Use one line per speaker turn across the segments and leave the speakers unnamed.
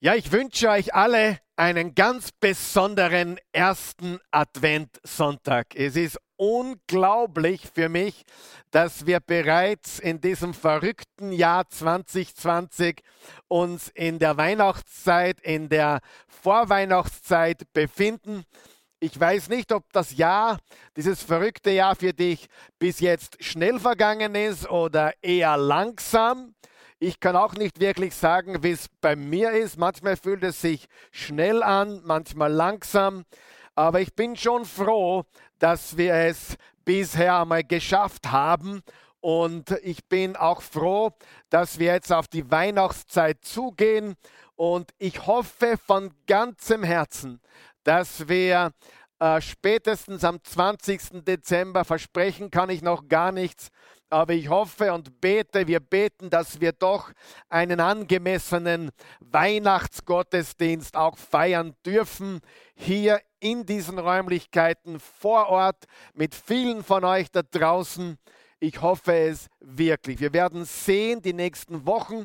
Ja, ich wünsche euch alle einen ganz besonderen ersten Adventssonntag. Es ist unglaublich für mich, dass wir bereits in diesem verrückten Jahr 2020 uns in der Weihnachtszeit, in der Vorweihnachtszeit befinden. Ich weiß nicht, ob das Jahr, dieses verrückte Jahr für dich bis jetzt schnell vergangen ist oder eher langsam. Ich kann auch nicht wirklich sagen, wie es bei mir ist. Manchmal fühlt es sich schnell an, manchmal langsam. Aber ich bin schon froh, dass wir es bisher einmal geschafft haben. Und ich bin auch froh, dass wir jetzt auf die Weihnachtszeit zugehen. Und ich hoffe von ganzem Herzen, dass wir äh, spätestens am 20. Dezember, versprechen kann ich noch gar nichts, aber ich hoffe und bete, wir beten, dass wir doch einen angemessenen Weihnachtsgottesdienst auch feiern dürfen, hier in diesen Räumlichkeiten vor Ort mit vielen von euch da draußen. Ich hoffe es wirklich. Wir werden sehen die nächsten Wochen,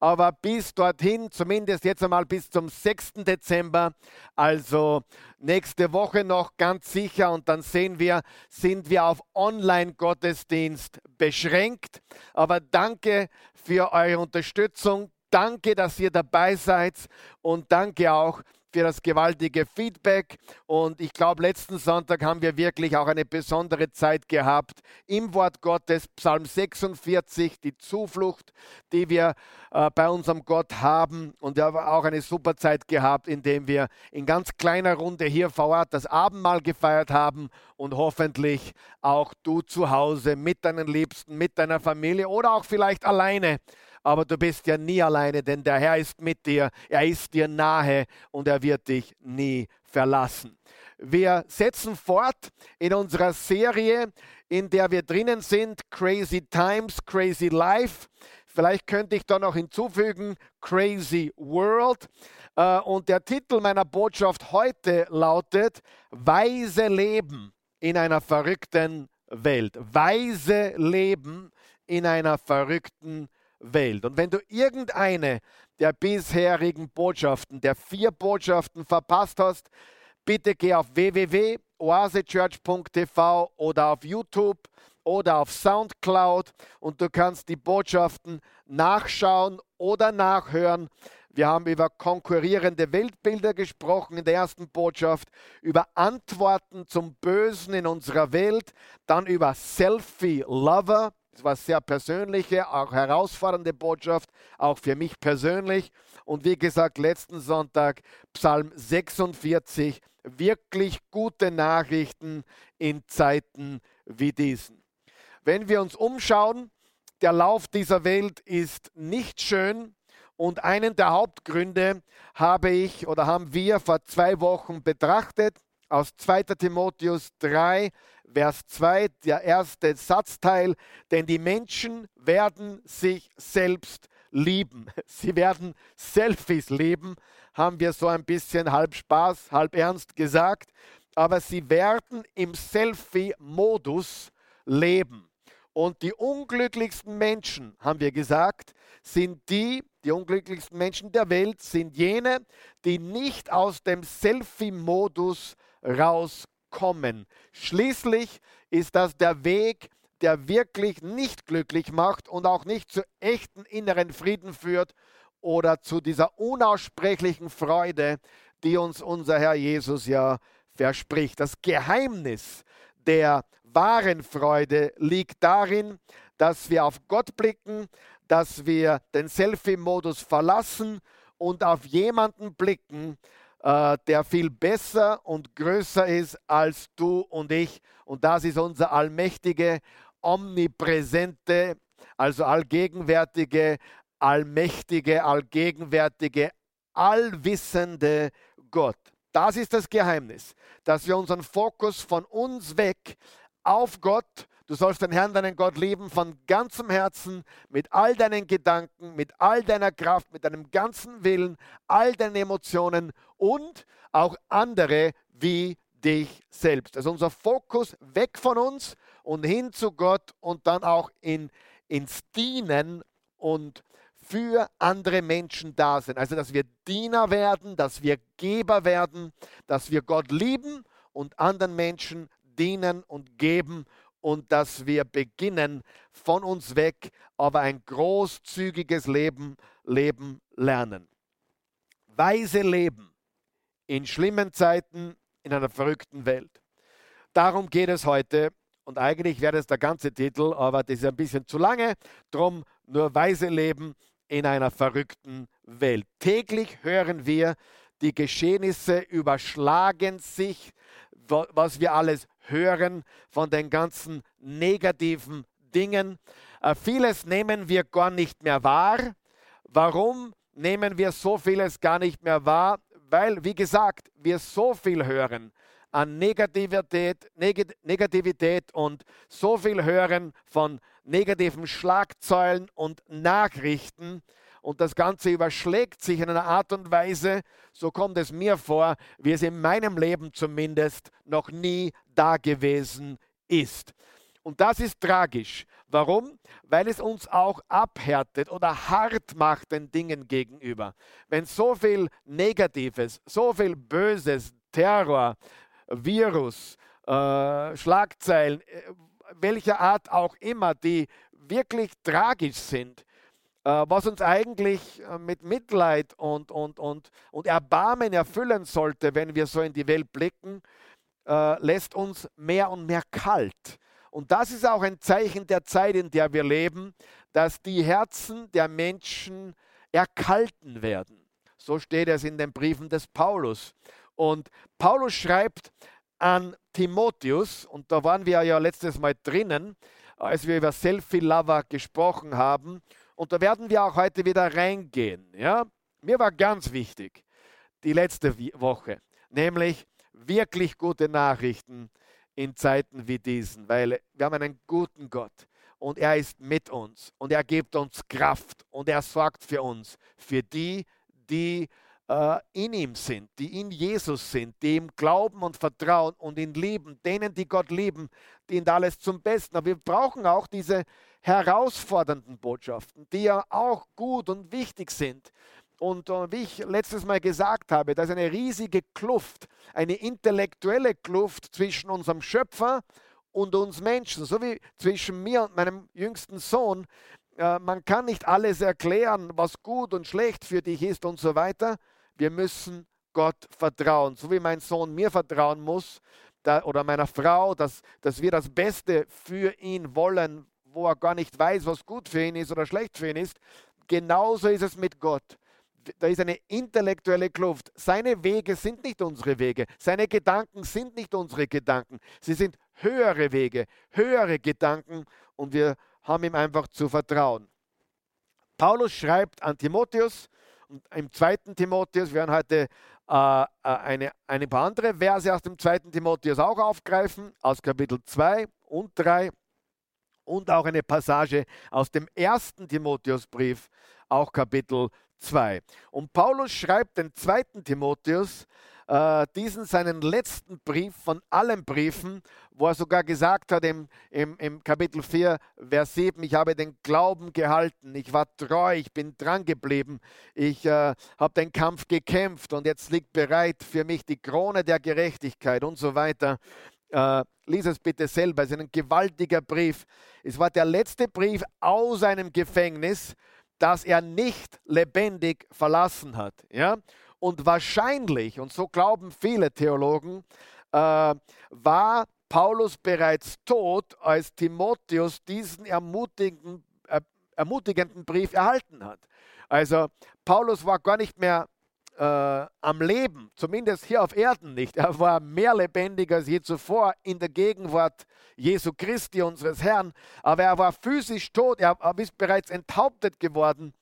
aber bis dorthin, zumindest jetzt einmal bis zum 6. Dezember, also nächste Woche noch ganz sicher und dann sehen wir, sind wir auf Online-Gottesdienst beschränkt. Aber danke für eure Unterstützung. Danke, dass ihr dabei seid und danke auch für das gewaltige Feedback. Und ich glaube, letzten Sonntag haben wir wirklich auch eine besondere Zeit gehabt im Wort Gottes, Psalm 46, die Zuflucht, die wir äh, bei unserem Gott haben. Und wir haben auch eine super Zeit gehabt, indem wir in ganz kleiner Runde hier vor Ort das Abendmahl gefeiert haben und hoffentlich auch du zu Hause mit deinen Liebsten, mit deiner Familie oder auch vielleicht alleine aber du bist ja nie alleine, denn der Herr ist mit dir, er ist dir nahe und er wird dich nie verlassen. Wir setzen fort in unserer Serie, in der wir drinnen sind, Crazy Times, Crazy Life. Vielleicht könnte ich da noch hinzufügen, Crazy World. Äh, und der Titel meiner Botschaft heute lautet, Weise Leben in einer verrückten Welt. Weise Leben in einer verrückten Welt. Und wenn du irgendeine der bisherigen Botschaften, der vier Botschaften verpasst hast, bitte geh auf www.oasechurch.tv oder auf YouTube oder auf Soundcloud und du kannst die Botschaften nachschauen oder nachhören. Wir haben über konkurrierende Weltbilder gesprochen in der ersten Botschaft, über Antworten zum Bösen in unserer Welt, dann über Selfie War sehr persönliche, auch herausfordernde Botschaft, auch für mich persönlich. Und wie gesagt, letzten Sonntag Psalm 46, wirklich gute Nachrichten in Zeiten wie diesen. Wenn wir uns umschauen, der Lauf dieser Welt ist nicht schön. Und einen der Hauptgründe habe ich oder haben wir vor zwei Wochen betrachtet aus 2. Timotheus 3, Vers 2, der erste Satzteil, denn die Menschen werden sich selbst lieben. Sie werden Selfies lieben, haben wir so ein bisschen halb Spaß, halb ernst gesagt, aber sie werden im Selfie-Modus leben. Und die unglücklichsten Menschen, haben wir gesagt, sind die, die unglücklichsten Menschen der Welt, sind jene, die nicht aus dem Selfie-Modus rauskommen. Schließlich ist das der Weg, der wirklich nicht glücklich macht und auch nicht zu echten inneren Frieden führt oder zu dieser unaussprechlichen Freude, die uns unser Herr Jesus ja verspricht. Das Geheimnis der wahren Freude liegt darin, dass wir auf Gott blicken, dass wir den Selfie-Modus verlassen und auf jemanden blicken, der viel besser und größer ist als du und ich. Und das ist unser allmächtige, omnipräsente, also allgegenwärtige, allmächtige, allgegenwärtige, allwissende Gott. Das ist das Geheimnis, dass wir unseren Fokus von uns weg auf Gott Du sollst den Herrn, deinen Gott lieben von ganzem Herzen, mit all deinen Gedanken, mit all deiner Kraft, mit deinem ganzen Willen, all deinen Emotionen und auch andere wie dich selbst. Also unser Fokus weg von uns und hin zu Gott und dann auch in, ins Dienen und für andere Menschen da sind. Also, dass wir Diener werden, dass wir Geber werden, dass wir Gott lieben und anderen Menschen dienen und geben und dass wir beginnen von uns weg, aber ein großzügiges Leben leben lernen. Weise leben in schlimmen Zeiten in einer verrückten Welt. Darum geht es heute und eigentlich wäre das der ganze Titel, aber das ist ein bisschen zu lange. Drum nur weise leben in einer verrückten Welt. Täglich hören wir, die Geschehnisse überschlagen sich, was wir alles hören von den ganzen negativen Dingen. Äh, vieles nehmen wir gar nicht mehr wahr. Warum nehmen wir so vieles gar nicht mehr wahr? Weil, wie gesagt, wir so viel hören an Negativität, Negativität und so viel hören von negativen Schlagzeilen und Nachrichten. Und das Ganze überschlägt sich in einer Art und Weise, so kommt es mir vor, wie es in meinem Leben zumindest noch nie da gewesen ist. Und das ist tragisch. Warum? Weil es uns auch abhärtet oder hart macht den Dingen gegenüber. Wenn so viel Negatives, so viel Böses, Terror, Virus, äh, Schlagzeilen, äh, welcher Art auch immer, die wirklich tragisch sind, äh, was uns eigentlich äh, mit Mitleid und, und, und, und Erbarmen erfüllen sollte, wenn wir so in die Welt blicken, äh, lässt uns mehr und mehr kalt. Und das ist auch ein Zeichen der Zeit, in der wir leben, dass die Herzen der Menschen erkalten werden. So steht es in den Briefen des Paulus. Und Paulus schreibt an Timotheus, und da waren wir ja letztes Mal drinnen, als wir über Selfie Lover gesprochen haben. Und da werden wir auch heute wieder reingehen. Ja? Mir war ganz wichtig, die letzte Woche, nämlich wirklich gute Nachrichten in Zeiten wie diesen, weil wir haben einen guten Gott und er ist mit uns und er gibt uns Kraft und er sorgt für uns, für die, die äh, in ihm sind, die in Jesus sind, die ihm glauben und vertrauen und ihn lieben, denen, die Gott lieben, dient alles zum Besten. Aber wir brauchen auch diese herausfordernden Botschaften, die ja auch gut und wichtig sind. Und äh, wie ich letztes Mal gesagt habe, da ist eine riesige Kluft, eine intellektuelle Kluft zwischen unserem Schöpfer und uns Menschen, so wie zwischen mir und meinem jüngsten Sohn. Äh, man kann nicht alles erklären, was gut und schlecht für dich ist und so weiter. Wir müssen Gott vertrauen, so wie mein Sohn mir vertrauen muss oder meiner Frau, dass, dass wir das Beste für ihn wollen, wo er gar nicht weiß, was gut für ihn ist oder schlecht für ihn ist. Genauso ist es mit Gott. Da ist eine intellektuelle Kluft. Seine Wege sind nicht unsere Wege. Seine Gedanken sind nicht unsere Gedanken. Sie sind höhere Wege, höhere Gedanken und wir haben ihm einfach zu vertrauen. Paulus schreibt an Timotheus, und im zweiten Timotheus, wir werden heute äh, äh, eine, eine paar andere Verse aus dem zweiten Timotheus auch aufgreifen, aus Kapitel 2 und 3 und auch eine Passage aus dem ersten Timotheusbrief, auch Kapitel 2. Und Paulus schreibt den zweiten Timotheus, äh, diesen seinen letzten Brief von allen Briefen, wo er sogar gesagt hat im, im, im Kapitel 4, Vers 7, ich habe den Glauben gehalten, ich war treu, ich bin dran geblieben, ich äh, habe den Kampf gekämpft und jetzt liegt bereit für mich die Krone der Gerechtigkeit und so weiter. Äh, lies es bitte selber, es ist ein gewaltiger Brief. Es war der letzte Brief aus einem Gefängnis, das er nicht lebendig verlassen hat. Ja? Und wahrscheinlich, und so glauben viele Theologen, äh, war Paulus bereits tot, als Timotheus diesen ermutigenden, äh, ermutigenden Brief erhalten hat. Also Paulus war gar nicht mehr äh, am Leben, zumindest hier auf Erden nicht. Er war mehr lebendig als je zuvor in der Gegenwart Jesu Christi, unseres Herrn. Aber er war physisch tot, er ist bereits enthauptet geworden,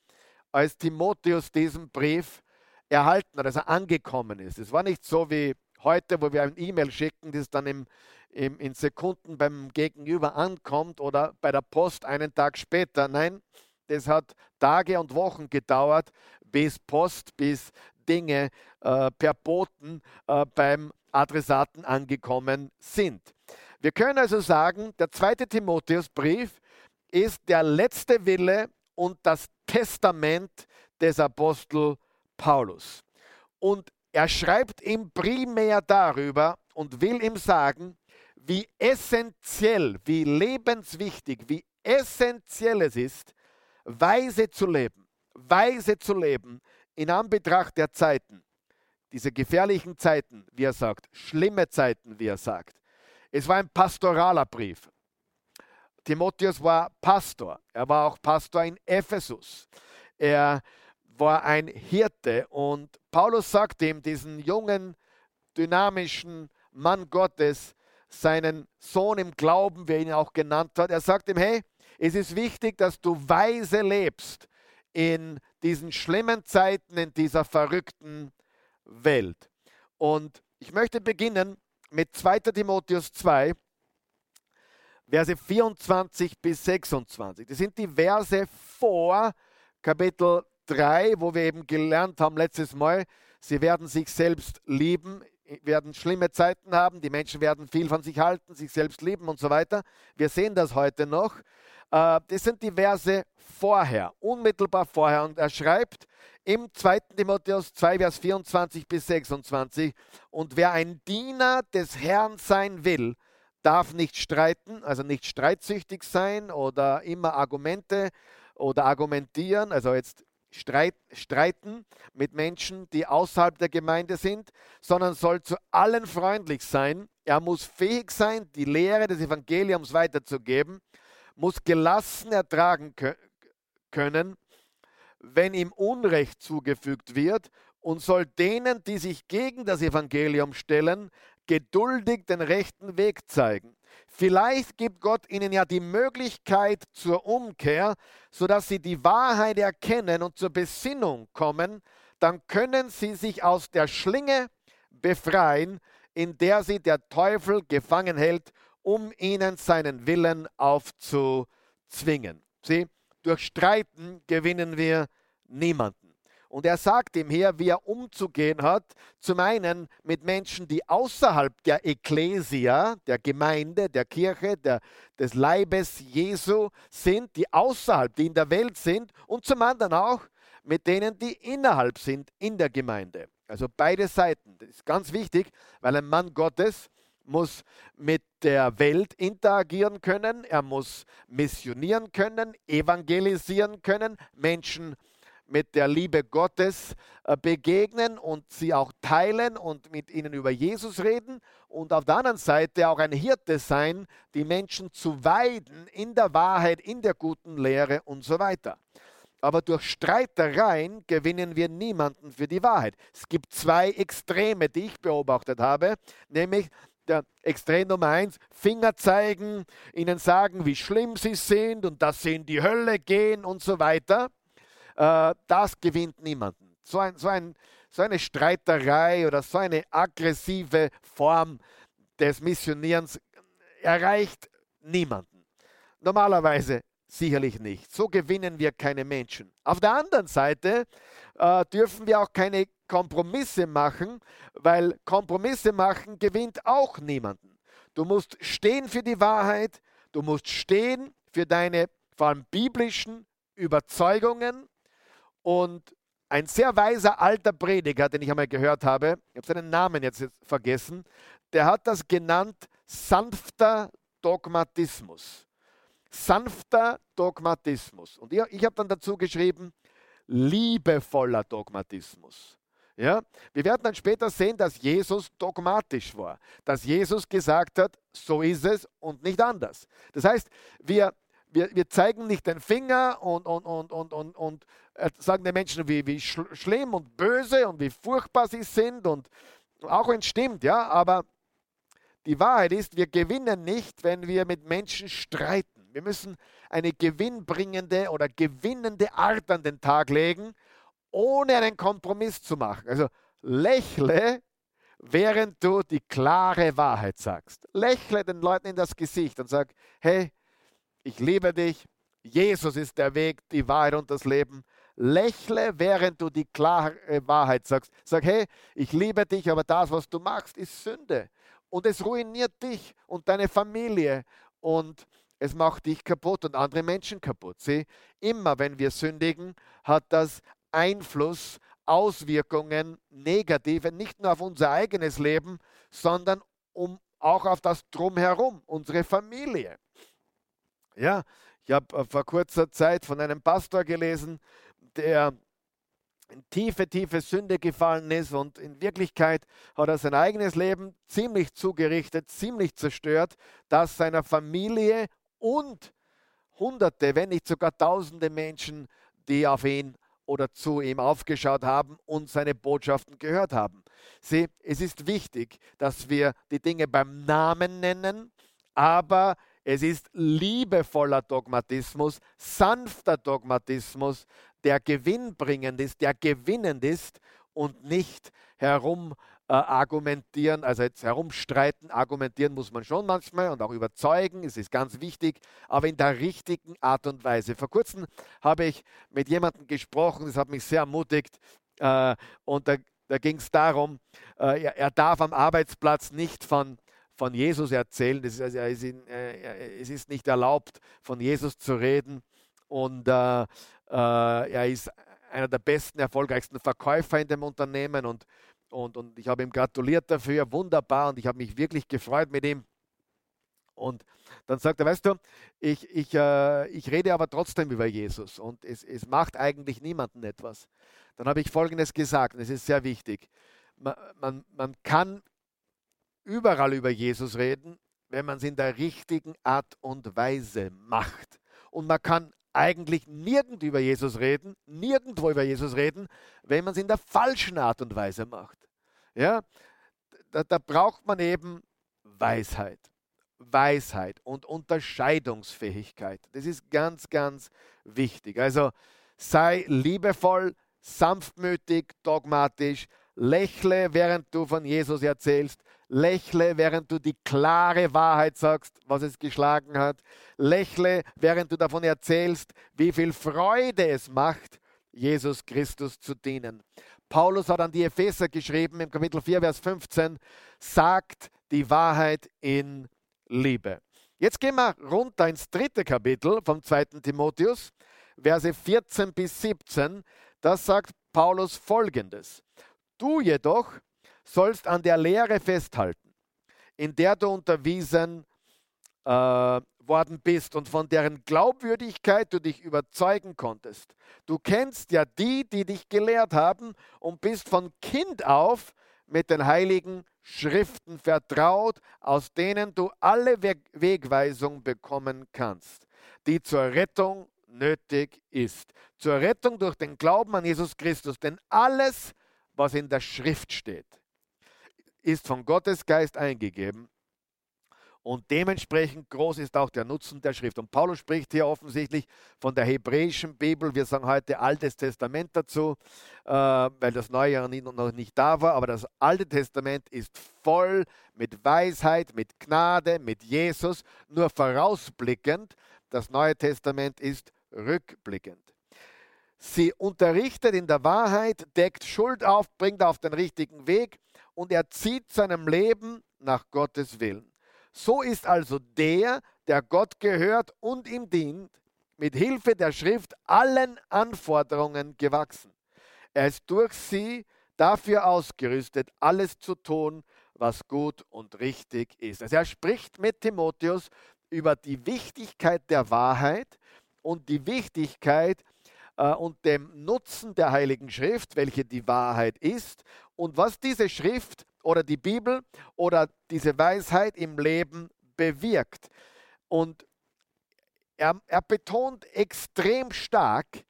als Timotheus diesen Brief erhalten hat, als er angekommen ist. Es war nicht so wie heute, wo wir ein E-Mail schicken, das dann im, im, in Sekunden beim Gegenüber ankommt oder bei der Post einen Tag später. Nein, das hat Tage und Wochen gedauert, bis Post, bis Dinge äh, per Boten äh, beim Adressaten angekommen sind. Wir können also sagen, der zweite Timotheusbrief ist der letzte Wille und das Testament des Apostel Paulus. Und er schreibt ihm primär darüber und will ihm sagen, wie essentiell, wie lebenswichtig, wie essentiell es ist, weise zu leben, weise zu leben in Anbetracht der Zeiten, diese gefährlichen Zeiten, wie er sagt, schlimme Zeiten, wie er sagt. Es war ein pastoraler Brief. Timotheus war Pastor. Er war auch Pastor in Ephesus. Er war ein Hirte und Paulus sagt ihm, diesen jungen, dynamischen Mann Gottes, seinen Sohn im Glauben, wie er ihn auch genannt hat, er sagt ihm, hey, es ist wichtig, dass du weise lebst in diesen schlimmen Zeiten, in dieser verrückten Welt. Und ich möchte beginnen mit 2 Timotheus 2, Verse 24 bis 26. Das sind die Verse vor Kapitel 3, wo wir eben gelernt haben letztes Mal, sie werden sich selbst lieben, werden schlimme Zeiten haben, die Menschen werden viel von sich halten, sich selbst lieben und so weiter. Wir sehen das heute noch. Äh, das sind die Verse vorher, unmittelbar vorher. Und er schreibt im 2. Timotheus 2, Vers 24 bis 26, und wer ein Diener des Herrn sein will, darf nicht streiten, also nicht streitsüchtig sein oder immer Argumente oder argumentieren, also jetzt Streit, streiten mit Menschen, die außerhalb der Gemeinde sind, sondern soll zu allen freundlich sein. Er muss fähig sein, die Lehre des Evangeliums weiterzugeben, muss gelassen ertragen können, wenn ihm Unrecht zugefügt wird und soll denen, die sich gegen das Evangelium stellen, geduldig den rechten Weg zeigen. Vielleicht gibt Gott ihnen ja die Möglichkeit zur Umkehr, sodass sie die Wahrheit erkennen und zur Besinnung kommen. Dann können sie sich aus der Schlinge befreien, in der sie der Teufel gefangen hält, um ihnen seinen Willen aufzuzwingen. Sieh, durch Streiten gewinnen wir niemanden. Und er sagt ihm hier, wie er umzugehen hat, zum einen mit Menschen, die außerhalb der Ekklesia, der Gemeinde, der Kirche, der, des Leibes Jesu sind, die außerhalb, die in der Welt sind, und zum anderen auch mit denen, die innerhalb sind in der Gemeinde. Also beide Seiten. Das ist ganz wichtig, weil ein Mann Gottes muss mit der Welt interagieren können, er muss missionieren können, evangelisieren können, Menschen mit der Liebe Gottes äh, begegnen und sie auch teilen und mit ihnen über Jesus reden und auf der anderen Seite auch ein Hirte sein, die Menschen zu weiden in der Wahrheit, in der guten Lehre und so weiter. Aber durch Streitereien gewinnen wir niemanden für die Wahrheit. Es gibt zwei Extreme, die ich beobachtet habe, nämlich der Extrem Nummer eins, Finger zeigen, ihnen sagen, wie schlimm sie sind und dass sie in die Hölle gehen und so weiter äh, das gewinnt niemanden. So, ein, so, ein, so eine Streiterei oder so eine aggressive Form des Missionierens erreicht niemanden. Normalerweise sicherlich nicht. So gewinnen wir keine Menschen. Auf der anderen Seite äh, dürfen wir auch keine Kompromisse machen, weil Kompromisse machen gewinnt auch niemanden. Du musst stehen für die Wahrheit, du musst stehen für deine vor allem biblischen Überzeugungen und ein sehr weiser alter Prediger, den ich einmal gehört habe, ich habe seinen Namen jetzt vergessen, der hat das genannt sanfter Dogmatismus. Sanfter Dogmatismus. Und ich, ich habe dann dazu geschrieben, liebevoller Dogmatismus. Ja? Wir werden dann später sehen, dass Jesus dogmatisch war, dass Jesus gesagt hat, so ist es und nicht anders. Das heißt, wir wir, wir zeigen nicht den Finger und, und, und, und, und, und äh, sagen den Menschen, wie, wie schlimm und böse und wie furchtbar sie sind. Und auch wenn es stimmt, ja, aber die Wahrheit ist, wir gewinnen nicht, wenn wir mit Menschen streiten. Wir müssen eine gewinnbringende oder gewinnende Art an den Tag legen, ohne einen Kompromiss zu machen. Also lächle, während du die klare Wahrheit sagst. Lächle den Leuten in das Gesicht und sag, hey, ich liebe dich, Jesus ist der Weg, die Wahrheit und das Leben. Lächle, während du die klare Wahrheit sagst. Sag, hey, ich liebe dich, aber das, was du machst, ist Sünde. Und es ruiniert dich und deine Familie. Und es macht dich kaputt und andere Menschen kaputt. Sieh, immer wenn wir sündigen, hat das Einfluss, Auswirkungen, negative, nicht nur auf unser eigenes Leben, sondern um, auch auf das Drumherum, unsere Familie. Ja, ich habe äh, vor kurzer Zeit von einem Pastor gelesen, der in tiefe, tiefe Sünde gefallen ist und in Wirklichkeit hat er sein eigenes Leben ziemlich zugerichtet, ziemlich zerstört, das seiner Familie und Hunderte, wenn nicht sogar Tausende Menschen, die auf ihn oder zu ihm aufgeschaut haben und seine Botschaften gehört haben. Sieh, es ist wichtig, dass wir die Dinge beim Namen nennen, aber es ist liebevoller Dogmatismus, sanfter Dogmatismus, der gewinnbringend ist, der gewinnend ist und nicht herum äh, argumentieren, also jetzt herumstreiten, argumentieren muss man schon manchmal und auch überzeugen, es ist ganz wichtig, aber in der richtigen Art und Weise. Vor kurzem habe ich mit jemandem gesprochen, das hat mich sehr ermutigt äh, und da, da ging es darum, äh, er, er darf am Arbeitsplatz nicht von von Jesus erzählen. Das ist, also, es, ist, äh, es ist nicht erlaubt, von Jesus zu reden. Und äh, äh, er ist einer der besten, erfolgreichsten Verkäufer in dem Unternehmen. Und, und, und ich habe ihm gratuliert dafür. Wunderbar. Und ich habe mich wirklich gefreut mit ihm. Und dann sagt er, weißt du, ich, ich, äh, ich rede aber trotzdem über Jesus und es, es macht eigentlich niemanden etwas. Dann habe ich Folgendes gesagt, und es ist sehr wichtig. Man, man, man kann überall über Jesus reden, wenn man es in der richtigen Art und Weise macht. Und man kann eigentlich nirgend über Jesus reden, nirgendwo über Jesus reden, wenn man es in der falschen Art und Weise macht. Ja, da, da braucht man eben Weisheit. Weisheit und Unterscheidungsfähigkeit. Das ist ganz, ganz wichtig. Also sei liebevoll, sanftmütig, dogmatisch, lächle, während du von Jesus erzählst, Lächle, während du die klare Wahrheit sagst, was es geschlagen hat. Lächle, während du davon erzählst, wie viel Freude es macht, Jesus Christus zu dienen. Paulus hat an die Epheser geschrieben im Kapitel 4, Vers 15, sagt die Wahrheit in Liebe. Jetzt gehen wir runter ins dritte Kapitel vom zweiten Timotheus, Verse 14 bis 17. Das sagt Paulus folgendes. Du jedoch sollst an der Lehre festhalten, in der du unterwiesen äh, worden bist und von deren Glaubwürdigkeit du dich überzeugen konntest. Du kennst ja die, die dich gelehrt haben und bist von Kind auf mit den heiligen Schriften vertraut, aus denen du alle Weg Wegweisung bekommen kannst, die zur Rettung nötig ist. Zur Rettung durch den Glauben an Jesus Christus. Denn alles, was in der Schrift steht, ist von Gottes Geist eingegeben und dementsprechend groß ist auch der Nutzen der Schrift. Und Paulus spricht hier offensichtlich von der hebräischen Bibel. Wir sagen heute Altes Testament dazu, äh, weil das Neue ja noch nicht da war. Aber das Alte Testament ist voll mit Weisheit, mit Gnade, mit Jesus, nur vorausblickend. Das Neue Testament ist rückblickend. Sie unterrichtet in der Wahrheit, deckt Schuld auf, bringt auf den richtigen Weg und er zieht seinem Leben nach Gottes Willen. So ist also der, der Gott gehört und ihm dient, mit Hilfe der Schrift allen Anforderungen gewachsen. Er ist durch sie dafür ausgerüstet, alles zu tun, was gut und richtig ist. Also er spricht mit Timotheus über die Wichtigkeit der Wahrheit und die Wichtigkeit äh, und dem Nutzen der Heiligen Schrift, welche die Wahrheit ist und was diese Schrift oder die Bibel oder diese Weisheit im Leben bewirkt. Und er, er betont extrem stark,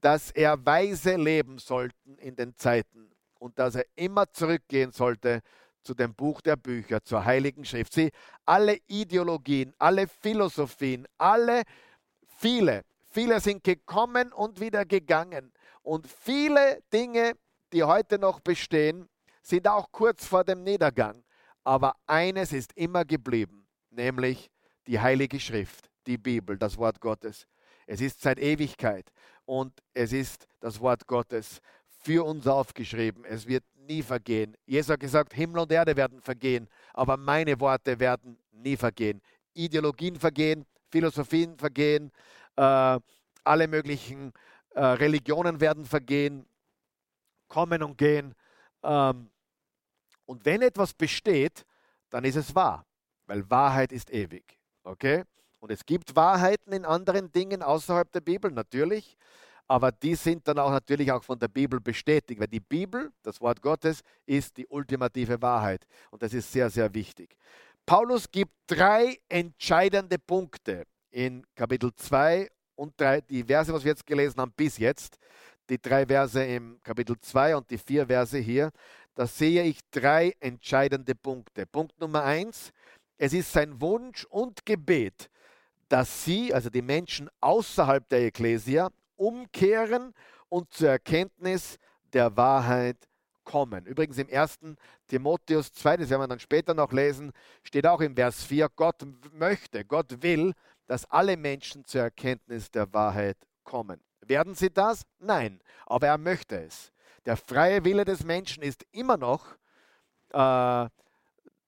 dass er weise leben sollten in den Zeiten und dass er immer zurückgehen sollte zu dem Buch der Bücher, zur Heiligen Schrift. Sie, alle Ideologien, alle Philosophien, alle, viele, viele sind gekommen und wieder gegangen. Und viele Dinge die heute noch bestehen, sind auch kurz vor dem Niedergang. Aber eines ist immer geblieben, nämlich die Heilige Schrift, die Bibel, das Wort Gottes. Es ist seit Ewigkeit und es ist das Wort Gottes für uns aufgeschrieben. Es wird nie vergehen. Jesus hat gesagt, Himmel und Erde werden vergehen, aber meine Worte werden nie vergehen. Ideologien vergehen, Philosophien vergehen, äh, alle möglichen äh, Religionen werden vergehen, kommen und gehen. Ähm, und wenn etwas besteht, dann ist es wahr, weil Wahrheit ist ewig. Okay? Und es gibt Wahrheiten in anderen Dingen außerhalb der Bibel, natürlich, aber die sind dann auch natürlich auch von der Bibel bestätigt, weil die Bibel, das Wort Gottes, ist die ultimative Wahrheit. Und das ist sehr, sehr wichtig. Paulus gibt drei entscheidende Punkte in Kapitel 2 und 3, die Verse, was wir jetzt gelesen haben bis jetzt, die drei Verse im Kapitel 2 und die vier Verse hier, da sehe ich drei entscheidende Punkte. Punkt Nummer eins, es ist sein Wunsch und Gebet, dass sie, also die Menschen außerhalb der Ekklesia, umkehren und zur Erkenntnis der Wahrheit kommen. Übrigens im 1. Timotheus 2, das werden wir dann später noch lesen, steht auch im Vers 4, Gott möchte, Gott will, dass alle Menschen zur Erkenntnis der Wahrheit kommen. Werden sie das? Nein, aber er möchte es. Der freie Wille des Menschen ist immer noch äh,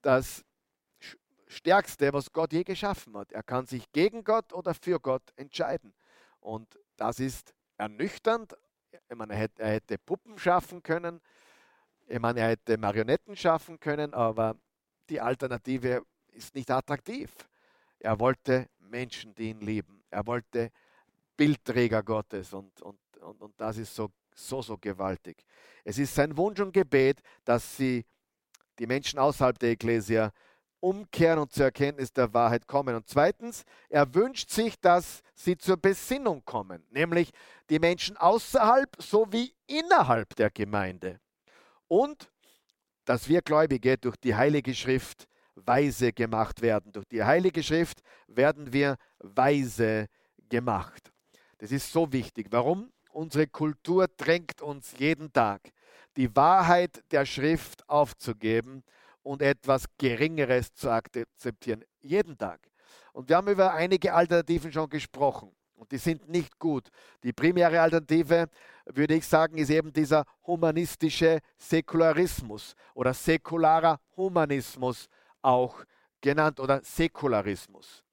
das Stärkste, was Gott je geschaffen hat. Er kann sich gegen Gott oder für Gott entscheiden. Und das ist ernüchternd. Ich meine, er hätte, er hätte Puppen schaffen können, ich meine, er hätte Marionetten schaffen können, aber die Alternative ist nicht attraktiv. Er wollte Menschen, die ihn lieben. Er wollte Bildträger Gottes und, und, und, und das ist so, so, so gewaltig. Es ist sein Wunsch und Gebet, dass sie, die Menschen außerhalb der Ekklesia, umkehren und zur Erkenntnis der Wahrheit kommen. Und zweitens, er wünscht sich, dass sie zur Besinnung kommen, nämlich die Menschen außerhalb sowie innerhalb der Gemeinde. Und dass wir Gläubige durch die Heilige Schrift weise gemacht werden. Durch die Heilige Schrift werden wir weise gemacht. Das ist so wichtig. Warum? Unsere Kultur drängt uns jeden Tag, die Wahrheit der Schrift aufzugeben und etwas Geringeres zu akzeptieren. Jeden Tag. Und wir haben über einige Alternativen schon gesprochen. Und die sind nicht gut. Die primäre Alternative, würde ich sagen, ist eben dieser humanistische Säkularismus oder säkularer Humanismus auch genannt oder Säkularismus.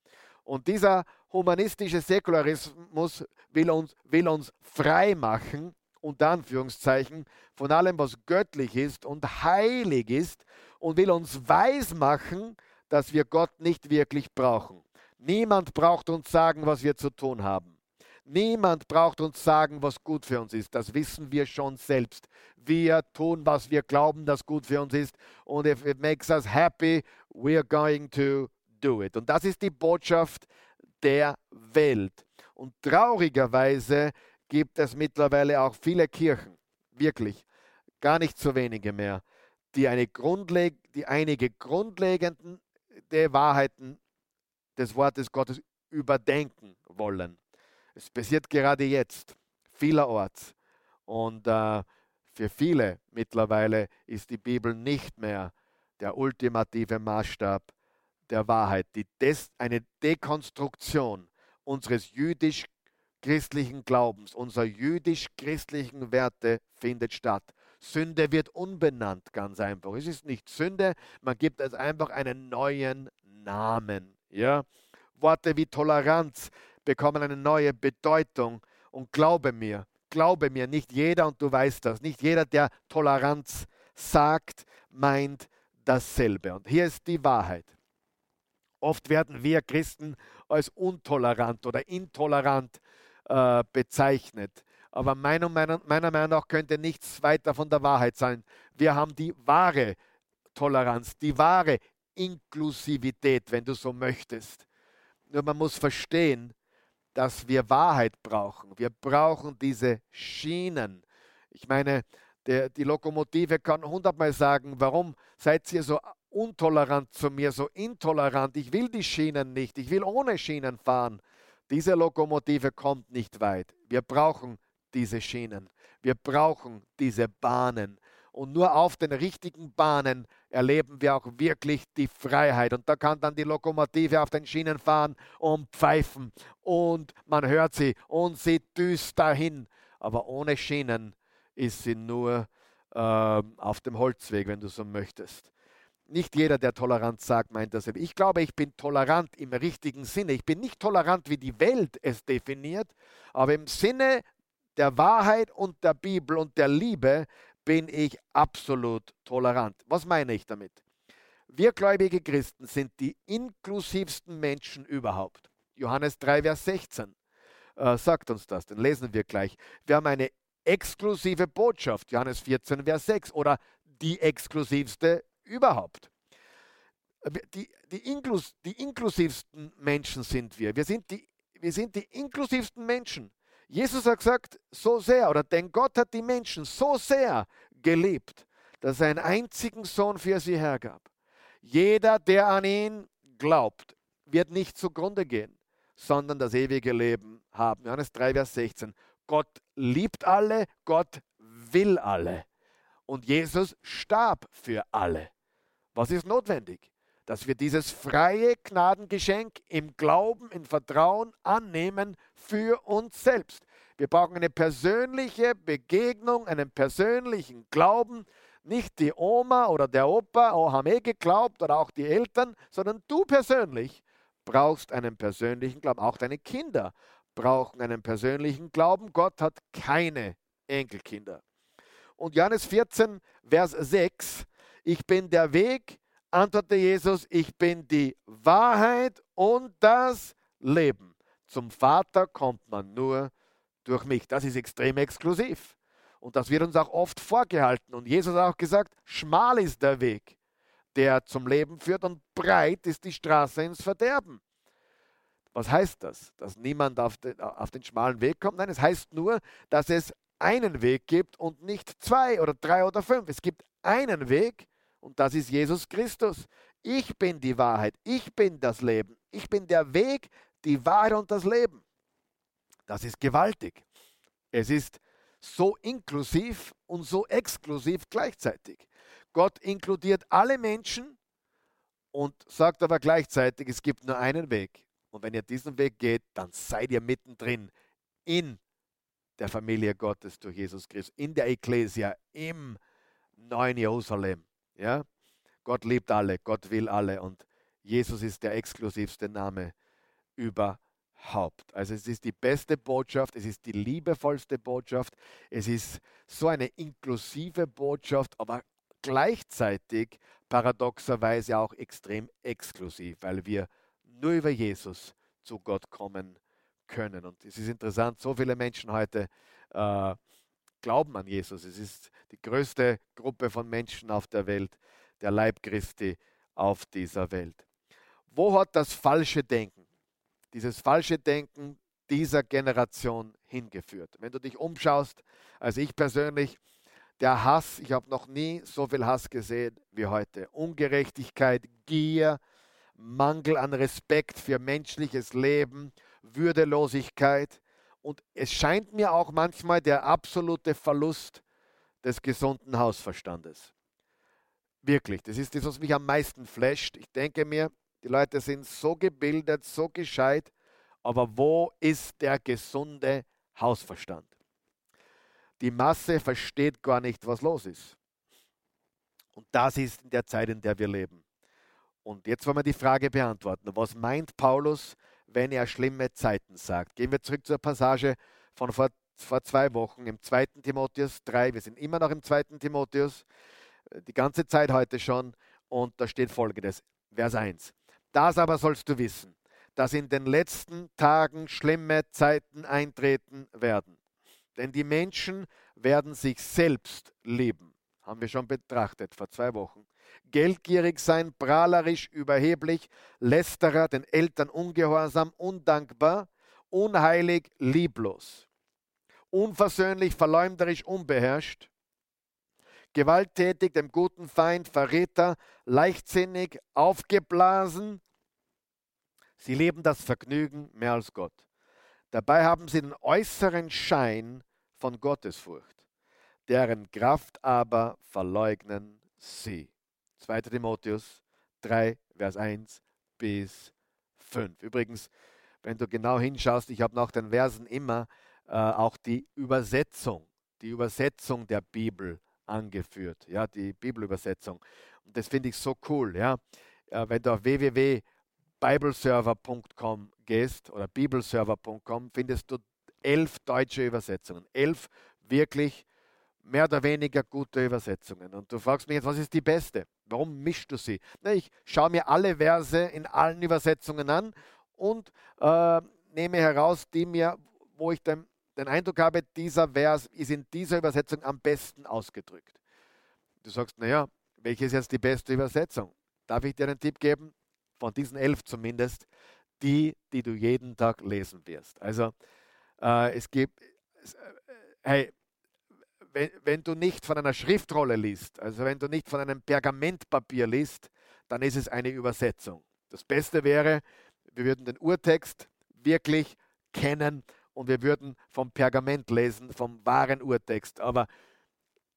Und dieser humanistische Säkularismus will uns, will uns frei machen, unter Anführungszeichen, von allem, was göttlich ist und heilig ist und will uns weismachen, dass wir Gott nicht wirklich brauchen. Niemand braucht uns sagen, was wir zu tun haben. Niemand braucht uns sagen, was gut für uns ist. Das wissen wir schon selbst. Wir tun, was wir glauben, das gut für uns ist. Und if it makes us happy, we're going to do it. Und das ist die Botschaft der Welt. Und traurigerweise gibt es mittlerweile auch viele Kirchen, wirklich, gar nicht so wenige mehr, die, eine Grundleg die einige grundlegende Wahrheiten des Wortes Gottes überdenken wollen. Es passiert gerade jetzt, vielerorts. Und äh, für viele mittlerweile ist die Bibel nicht mehr der ultimative Maßstab der Wahrheit. Des eine Dekonstruktion unseres jüdisch-christlichen Glaubens, unserer jüdisch-christlichen Werte findet statt. Sünde wird unbenannt, ganz einfach. Es ist nicht Sünde, man gibt es einfach einen neuen Namen. Ja? Worte wie Toleranz bekommen eine neue Bedeutung. Und glaube mir, glaube mir, nicht jeder, und du weißt das, nicht jeder, der Toleranz sagt, meint dasselbe. Und hier ist die Wahrheit. Oft werden wir Christen als untolerant oder intolerant äh, bezeichnet. Aber meiner, meiner, meiner Meinung nach könnte nichts weiter von der Wahrheit sein. Wir haben die wahre Toleranz, die wahre Inklusivität, wenn du so möchtest. Nur man muss verstehen, dass wir Wahrheit brauchen. Wir brauchen diese Schienen. Ich meine, der, die Lokomotive kann hundertmal sagen, warum seid ihr so untolerant zu mir, so intolerant? Ich will die Schienen nicht, ich will ohne Schienen fahren. Diese Lokomotive kommt nicht weit. Wir brauchen diese Schienen. Wir brauchen diese Bahnen. Und nur auf den richtigen Bahnen erleben wir auch wirklich die Freiheit. Und da kann dann die Lokomotive auf den Schienen fahren und pfeifen. Und man hört sie und sie düst dahin. Aber ohne Schienen ist sie nur äh, auf dem Holzweg, wenn du so möchtest. Nicht jeder, der Toleranz sagt, meint dasselbe. Ich glaube, ich bin tolerant im richtigen Sinne. Ich bin nicht tolerant, wie die Welt es definiert, aber im Sinne der Wahrheit und der Bibel und der Liebe bin ich absolut tolerant. Was meine ich damit? Wir gläubige Christen sind die inklusivsten Menschen überhaupt. Johannes 3, Vers 16 äh, sagt uns das, den lesen wir gleich. Wir haben eine exklusive Botschaft, Johannes 14, Vers 6, oder die exklusivste überhaupt. Die, die, Inklus, die inklusivsten Menschen sind wir. Wir sind, die, wir sind die inklusivsten Menschen. Jesus hat gesagt, so sehr, oder denn Gott hat die Menschen so sehr geliebt, dass er einen einzigen Sohn für sie hergab. Jeder, der an ihn glaubt, wird nicht zugrunde gehen, sondern das ewige Leben haben. Johannes 3, Vers 16. Gott liebt alle, Gott will alle. Und Jesus starb für alle. Was ist notwendig? Dass wir dieses freie Gnadengeschenk im Glauben, im Vertrauen annehmen für uns selbst. Wir brauchen eine persönliche Begegnung, einen persönlichen Glauben. Nicht die Oma oder der Opa, oh, haben eh geglaubt, oder auch die Eltern, sondern du persönlich brauchst einen persönlichen Glauben. Auch deine Kinder brauchen einen persönlichen Glauben. Gott hat keine Enkelkinder. Und Johannes 14, Vers 6, ich bin der Weg, antwortete Jesus, ich bin die Wahrheit und das Leben. Zum Vater kommt man nur durch mich. Das ist extrem exklusiv. Und das wird uns auch oft vorgehalten. Und Jesus hat auch gesagt, schmal ist der Weg, der zum Leben führt und breit ist die Straße ins Verderben. Was heißt das? Dass niemand auf den, auf den schmalen Weg kommt? Nein, es heißt nur, dass es einen Weg gibt und nicht zwei oder drei oder fünf. Es gibt einen Weg und das ist Jesus Christus. Ich bin die Wahrheit, ich bin das Leben, ich bin der Weg, die Wahrheit und das Leben. Das ist gewaltig. Es ist so inklusiv und so exklusiv gleichzeitig. Gott inkludiert alle Menschen und sagt aber gleichzeitig, es gibt nur einen Weg. Und wenn ihr diesen Weg geht, dann seid ihr mittendrin in der Familie Gottes durch Jesus Christus, in der Ekklesia, im neuen Jerusalem. Ja? Gott liebt alle, Gott will alle und Jesus ist der exklusivste Name überhaupt Haupt. Also es ist die beste Botschaft, es ist die liebevollste Botschaft, es ist so eine inklusive Botschaft, aber gleichzeitig paradoxerweise auch extrem exklusiv, weil wir nur über Jesus zu Gott kommen können. Und es ist interessant, so viele Menschen heute äh, glauben an Jesus. Es ist die größte Gruppe von Menschen auf der Welt, der Leib Christi auf dieser Welt. Wo hat das falsche Denken dieses falsche Denken dieser Generation hingeführt. Wenn du dich umschaust, also ich persönlich, der Hass, ich habe noch nie so viel Hass gesehen wie heute. Ungerechtigkeit, Gier, Mangel an Respekt für menschliches Leben, Würdelosigkeit. Und es scheint mir auch manchmal der absolute Verlust des gesunden Hausverstandes. Wirklich, das ist das, was mich am meisten flasht. Ich denke mir, die Leute sind so gebildet, so gescheit, aber wo ist der gesunde Hausverstand? Die Masse versteht gar nicht, was los ist. Und das ist in der Zeit, in der wir leben. Und jetzt wollen wir die Frage beantworten. Was meint Paulus, wenn er schlimme Zeiten sagt? Gehen wir zurück zur Passage von vor, vor zwei Wochen im 2. Timotheus 3. Wir sind immer noch im 2. Timotheus, äh, die ganze Zeit heute schon. Und da steht folgendes, Vers 1. Das aber sollst du wissen, dass in den letzten Tagen schlimme Zeiten eintreten werden. Denn die Menschen werden sich selbst lieben. Haben wir schon betrachtet vor zwei Wochen. Geldgierig sein, prahlerisch, überheblich, lästerer, den Eltern ungehorsam, undankbar, unheilig, lieblos, unversöhnlich, verleumderisch, unbeherrscht, gewalttätig, dem guten Feind, Verräter, leichtsinnig, aufgeblasen. Sie leben das Vergnügen mehr als Gott. Dabei haben sie den äußeren Schein von Gottesfurcht, deren Kraft aber verleugnen sie. 2. Timotheus 3, Vers 1 bis 5. Übrigens, wenn du genau hinschaust, ich habe nach den Versen immer äh, auch die Übersetzung, die Übersetzung der Bibel angeführt, ja, die Bibelübersetzung. Und das finde ich so cool, ja. Äh, wenn du auf www.bibleserver.com gehst oder bibelserver.com, findest du elf deutsche Übersetzungen. Elf wirklich mehr oder weniger gute Übersetzungen. Und du fragst mich jetzt, was ist die beste? Warum mischst du sie? Na, ich schaue mir alle Verse in allen Übersetzungen an und äh, nehme heraus, die mir, wo ich den, den Eindruck habe, dieser Vers ist in dieser Übersetzung am besten ausgedrückt. Du sagst, naja, welche ist jetzt die beste Übersetzung? Darf ich dir einen Tipp geben? Von diesen elf zumindest, die, die du jeden Tag lesen wirst. Also äh, es gibt, äh, hey, wenn, wenn du nicht von einer Schriftrolle liest, also wenn du nicht von einem Pergamentpapier liest, dann ist es eine Übersetzung. Das Beste wäre, wir würden den Urtext wirklich kennen und wir würden vom Pergament lesen, vom wahren Urtext. Aber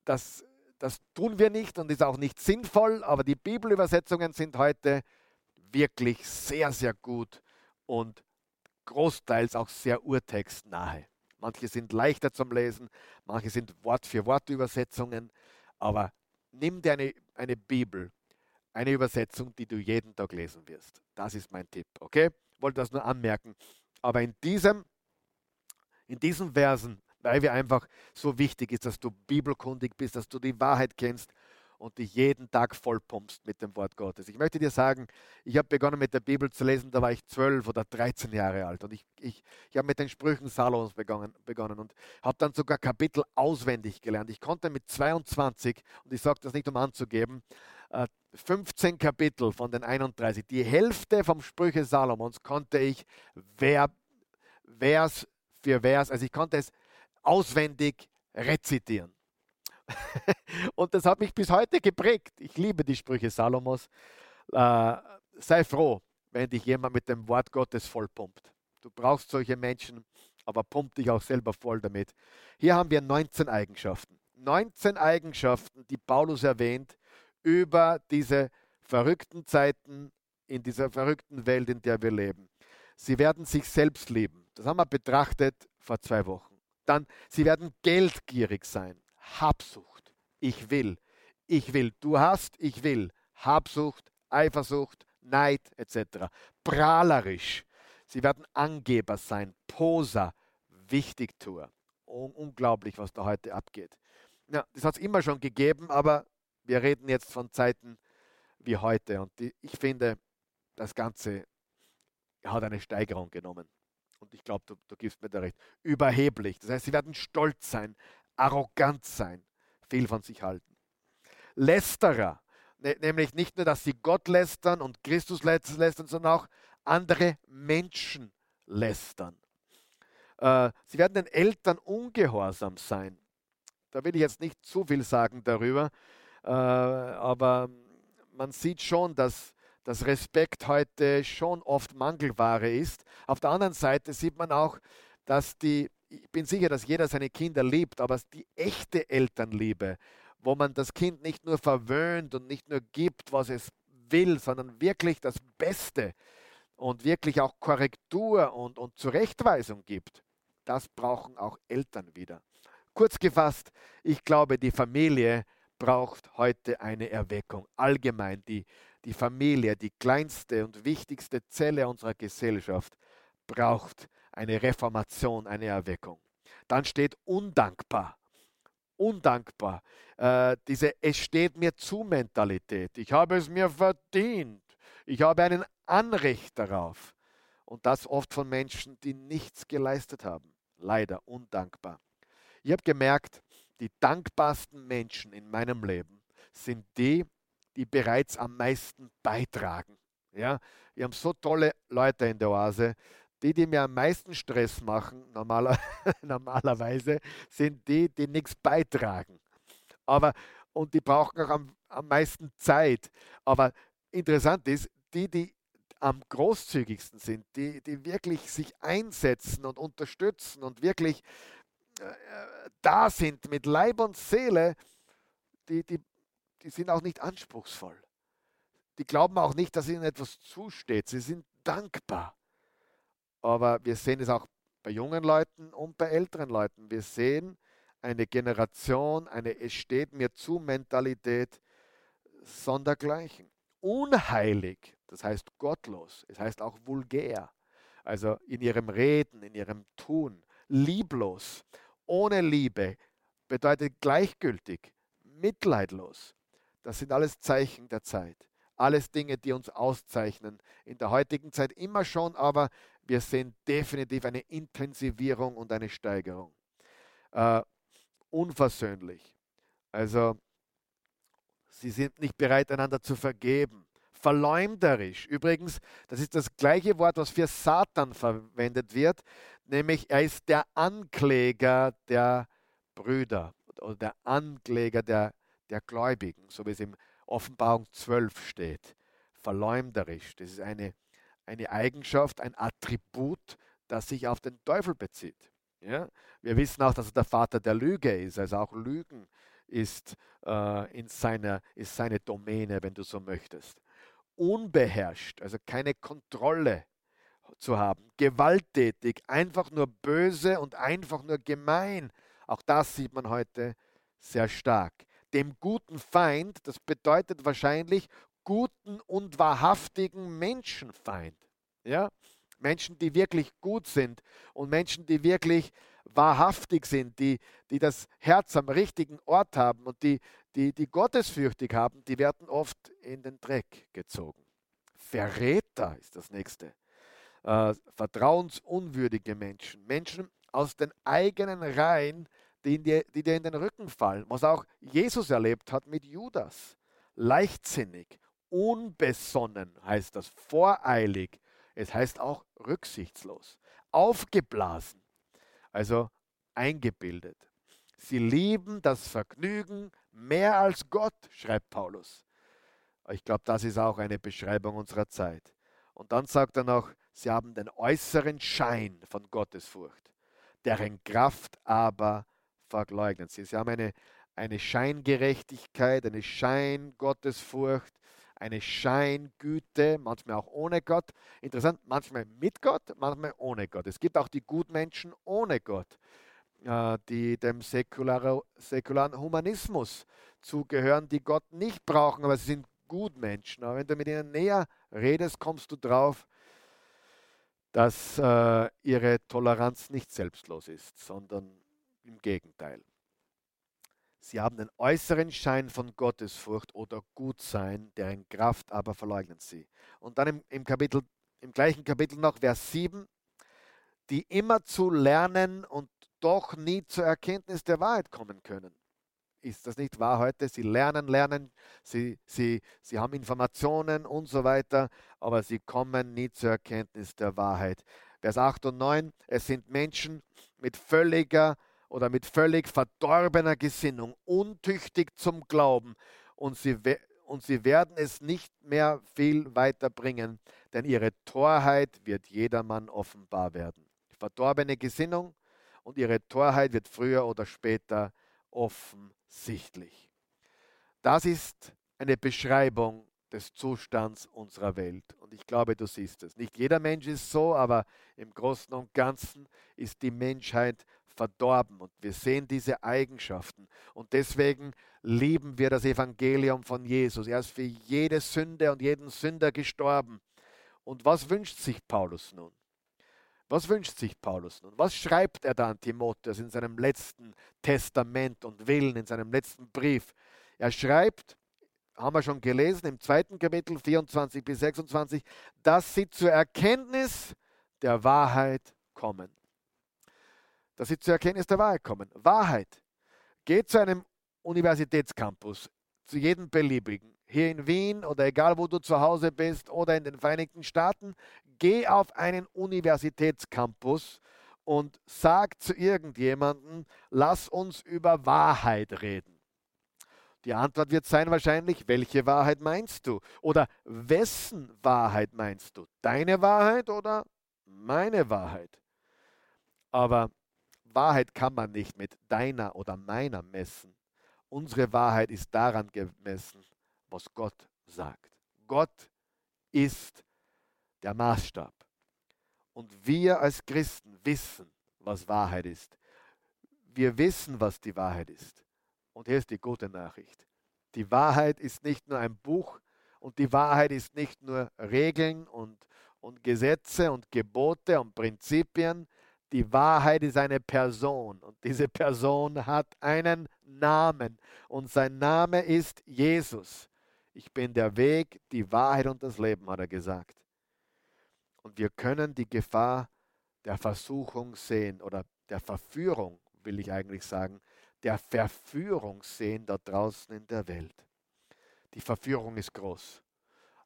das, das tun wir nicht und ist auch nicht sinnvoll, aber die Bibelübersetzungen sind heute wirklich sehr, sehr gut und großteils auch sehr urtextnahe. Manche sind leichter zum Lesen, manche sind Wort für Wort Übersetzungen, aber nimm dir eine, eine Bibel, eine Übersetzung, die du jeden Tag lesen wirst. Das ist mein Tipp, okay? Wollte das nur anmerken. Aber in diesem, in diesen Versen, weil wir einfach so wichtig ist, dass du bibelkundig bist, dass du die Wahrheit kennst und dich jeden Tag vollpumpst mit dem Wort Gottes. Ich möchte dir sagen, ich habe begonnen mit der Bibel zu lesen, da war ich zwölf oder 13 Jahre alt und ich, ich, ich habe mit den Sprüchen Salomos begonnen, begonnen und habe dann sogar Kapitel auswendig gelernt. Ich konnte mit 22, und ich sage das nicht um anzugeben, 15 äh, Kapitel von den 31, die Hälfte vom Sprüche Salomons konnte ich Vers für Vers, also ich konnte es auswendig rezitieren. und das hat mich bis heute geprägt. Ich liebe die Sprüche Salomos. Äh, sei froh, wenn dich jemand mit dem Wort Gottes vollpumpt. Du brauchst solche Menschen, aber pump dich auch selber voll damit. Hier haben wir 19 Eigenschaften. 19 Eigenschaften, die Paulus erwähnt über diese verrückten Zeiten, in dieser verrückten Welt, in der wir leben. Sie werden sich selbst lieben. Das haben wir betrachtet vor zwei Wochen. Dann, sie werden geldgierig sein. Habsucht. Ich will. Ich will. Du hast, ich will. Habsucht, Eifersucht, Neid etc. Prahlerisch. Sie werden Angeber sein. Poser. Wichtigtuer. Un unglaublich, was da heute abgeht. Ja, das hat es immer schon gegeben, aber wir reden jetzt von Zeiten wie heute. Und die, ich finde, das Ganze hat eine Steigerung genommen. Und ich glaube, du, du gibst mir da recht. Überheblich. Das heißt, sie werden stolz sein, arrogant sein, viel von sich halten. Lästerer, ne, nämlich nicht nur, dass sie Gott lästern und Christus lästern, sondern auch andere Menschen lästern. Äh, sie werden den Eltern ungehorsam sein. Da will ich jetzt nicht zu viel sagen darüber, äh, aber man sieht schon, dass dass Respekt heute schon oft Mangelware ist. Auf der anderen Seite sieht man auch, dass die ich bin sicher, dass jeder seine Kinder liebt, aber die echte Elternliebe, wo man das Kind nicht nur verwöhnt und nicht nur gibt, was es will, sondern wirklich das Beste und wirklich auch Korrektur und, und Zurechtweisung gibt, das brauchen auch Eltern wieder. Kurz gefasst, ich glaube, die Familie braucht heute eine Erweckung. Allgemein die, die Familie, die kleinste und wichtigste Zelle unserer Gesellschaft, braucht eine Reformation, eine Erweckung. Dann steht undankbar. Undankbar. Äh, diese Es steht mir zu Mentalität. Ich habe es mir verdient. Ich habe einen Anrecht darauf. Und das oft von Menschen, die nichts geleistet haben. Leider undankbar. Ich habe gemerkt, die dankbarsten Menschen in meinem Leben sind die, die bereits am meisten beitragen. Ja, wir haben so tolle Leute in der Oase, die, die mir am meisten Stress machen, normaler, normalerweise, sind die, die nichts beitragen. Aber, und die brauchen auch am, am meisten Zeit. Aber interessant ist, die, die am großzügigsten sind, die, die wirklich sich einsetzen und unterstützen und wirklich äh, da sind mit Leib und Seele, die, die, die sind auch nicht anspruchsvoll. Die glauben auch nicht, dass ihnen etwas zusteht. Sie sind dankbar. Aber wir sehen es auch bei jungen Leuten und bei älteren Leuten. Wir sehen eine Generation, eine Es steht mir zu Mentalität, sondergleichen. Unheilig, das heißt gottlos, es heißt auch vulgär, also in ihrem Reden, in ihrem Tun, lieblos, ohne Liebe, bedeutet gleichgültig, mitleidlos. Das sind alles Zeichen der Zeit. Alles Dinge, die uns auszeichnen. In der heutigen Zeit immer schon, aber wir sehen definitiv eine Intensivierung und eine Steigerung. Äh, unversöhnlich. Also, sie sind nicht bereit, einander zu vergeben. Verleumderisch. Übrigens, das ist das gleiche Wort, was für Satan verwendet wird, nämlich er ist der Ankläger der Brüder oder der Ankläger der, der Gläubigen, so wie es in Offenbarung 12 steht. Verleumderisch. Das ist eine, eine Eigenschaft, ein Attribut, das sich auf den Teufel bezieht. Ja? Wir wissen auch, dass er der Vater der Lüge ist, also auch Lügen ist, äh, in seiner, ist seine Domäne, wenn du so möchtest. Unbeherrscht, also keine Kontrolle zu haben, gewalttätig, einfach nur böse und einfach nur gemein. Auch das sieht man heute sehr stark. Dem guten Feind, das bedeutet wahrscheinlich guten und wahrhaftigen Menschenfeind. Ja? Menschen, die wirklich gut sind und Menschen, die wirklich wahrhaftig sind, die, die das Herz am richtigen Ort haben und die, die, die gottesfürchtig haben, die werden oft in den Dreck gezogen. Verräter ist das nächste. Äh, vertrauensunwürdige Menschen, Menschen aus den eigenen Reihen, die, die, die dir in den Rücken fallen, was auch Jesus erlebt hat mit Judas. Leichtsinnig, unbesonnen heißt das, voreilig, es heißt auch rücksichtslos, aufgeblasen, also eingebildet. Sie lieben das Vergnügen mehr als Gott, schreibt Paulus. Ich glaube, das ist auch eine Beschreibung unserer Zeit. Und dann sagt er noch, sie haben den äußeren Schein von Gottesfurcht, deren Kraft aber verleugnen sie. Sie haben eine, eine Scheingerechtigkeit, eine Schein-Gottesfurcht, eine Scheingüte, manchmal auch ohne Gott. Interessant, manchmal mit Gott, manchmal ohne Gott. Es gibt auch die Gutmenschen ohne Gott, äh, die dem säkularen, Humanismus zugehören, die Gott nicht brauchen, aber sie sind Gutmenschen. Aber wenn du mit ihnen näher redest, kommst du drauf, dass äh, ihre Toleranz nicht selbstlos ist, sondern im Gegenteil. Sie haben den äußeren Schein von Gottesfurcht oder Gutsein, deren Kraft aber verleugnen sie. Und dann im, im, Kapitel, im gleichen Kapitel noch Vers 7, die immer zu lernen und doch nie zur Erkenntnis der Wahrheit kommen können. Ist das nicht wahr heute? Sie lernen, lernen, sie, sie, sie haben Informationen und so weiter, aber sie kommen nie zur Erkenntnis der Wahrheit. Vers 8 und 9, es sind Menschen mit völliger oder mit völlig verdorbener Gesinnung, untüchtig zum Glauben und sie, und sie werden es nicht mehr viel weiterbringen, denn ihre Torheit wird jedermann offenbar werden. Verdorbene Gesinnung und ihre Torheit wird früher oder später offensichtlich. Das ist eine Beschreibung des Zustands unserer Welt. Und ich glaube, du siehst es. Nicht jeder Mensch ist so, aber im Großen und Ganzen ist die Menschheit verdorben. Und wir sehen diese Eigenschaften. Und deswegen lieben wir das Evangelium von Jesus. Er ist für jede Sünde und jeden Sünder gestorben. Und was wünscht sich Paulus nun? Was wünscht sich Paulus nun? Was schreibt er da an Timotheus in seinem letzten Testament und Willen, in seinem letzten Brief? Er schreibt, haben wir schon gelesen, im zweiten Kapitel 24 bis 26, dass sie zur Erkenntnis der Wahrheit kommen dass sie zur Erkenntnis der Wahrheit kommen. Wahrheit. Geht zu einem Universitätscampus, zu jedem beliebigen, hier in Wien oder egal wo du zu Hause bist oder in den Vereinigten Staaten, geh auf einen Universitätscampus und sag zu irgendjemandem, lass uns über Wahrheit reden. Die Antwort wird sein wahrscheinlich, welche Wahrheit meinst du? Oder wessen Wahrheit meinst du? Deine Wahrheit oder meine Wahrheit? Aber Wahrheit kann man nicht mit deiner oder meiner messen. Unsere Wahrheit ist daran gemessen, was Gott sagt. Gott ist der Maßstab. Und wir als Christen wissen, was Wahrheit ist. wir wissen, was die Wahrheit ist. Und hier ist die gute Nachricht. Die Wahrheit ist nicht nur ein Buch und die Wahrheit ist nicht nur Regeln und, und Gesetze und Gebote und Prinzipien. Die Wahrheit ist eine Person und diese Person hat einen Namen und sein Name ist Jesus. Ich bin der Weg, die Wahrheit und das Leben, hat er gesagt. Und wir können die Gefahr der Versuchung sehen oder der Verführung, will ich eigentlich sagen, der Verführung sehen da draußen in der Welt. Die Verführung ist groß,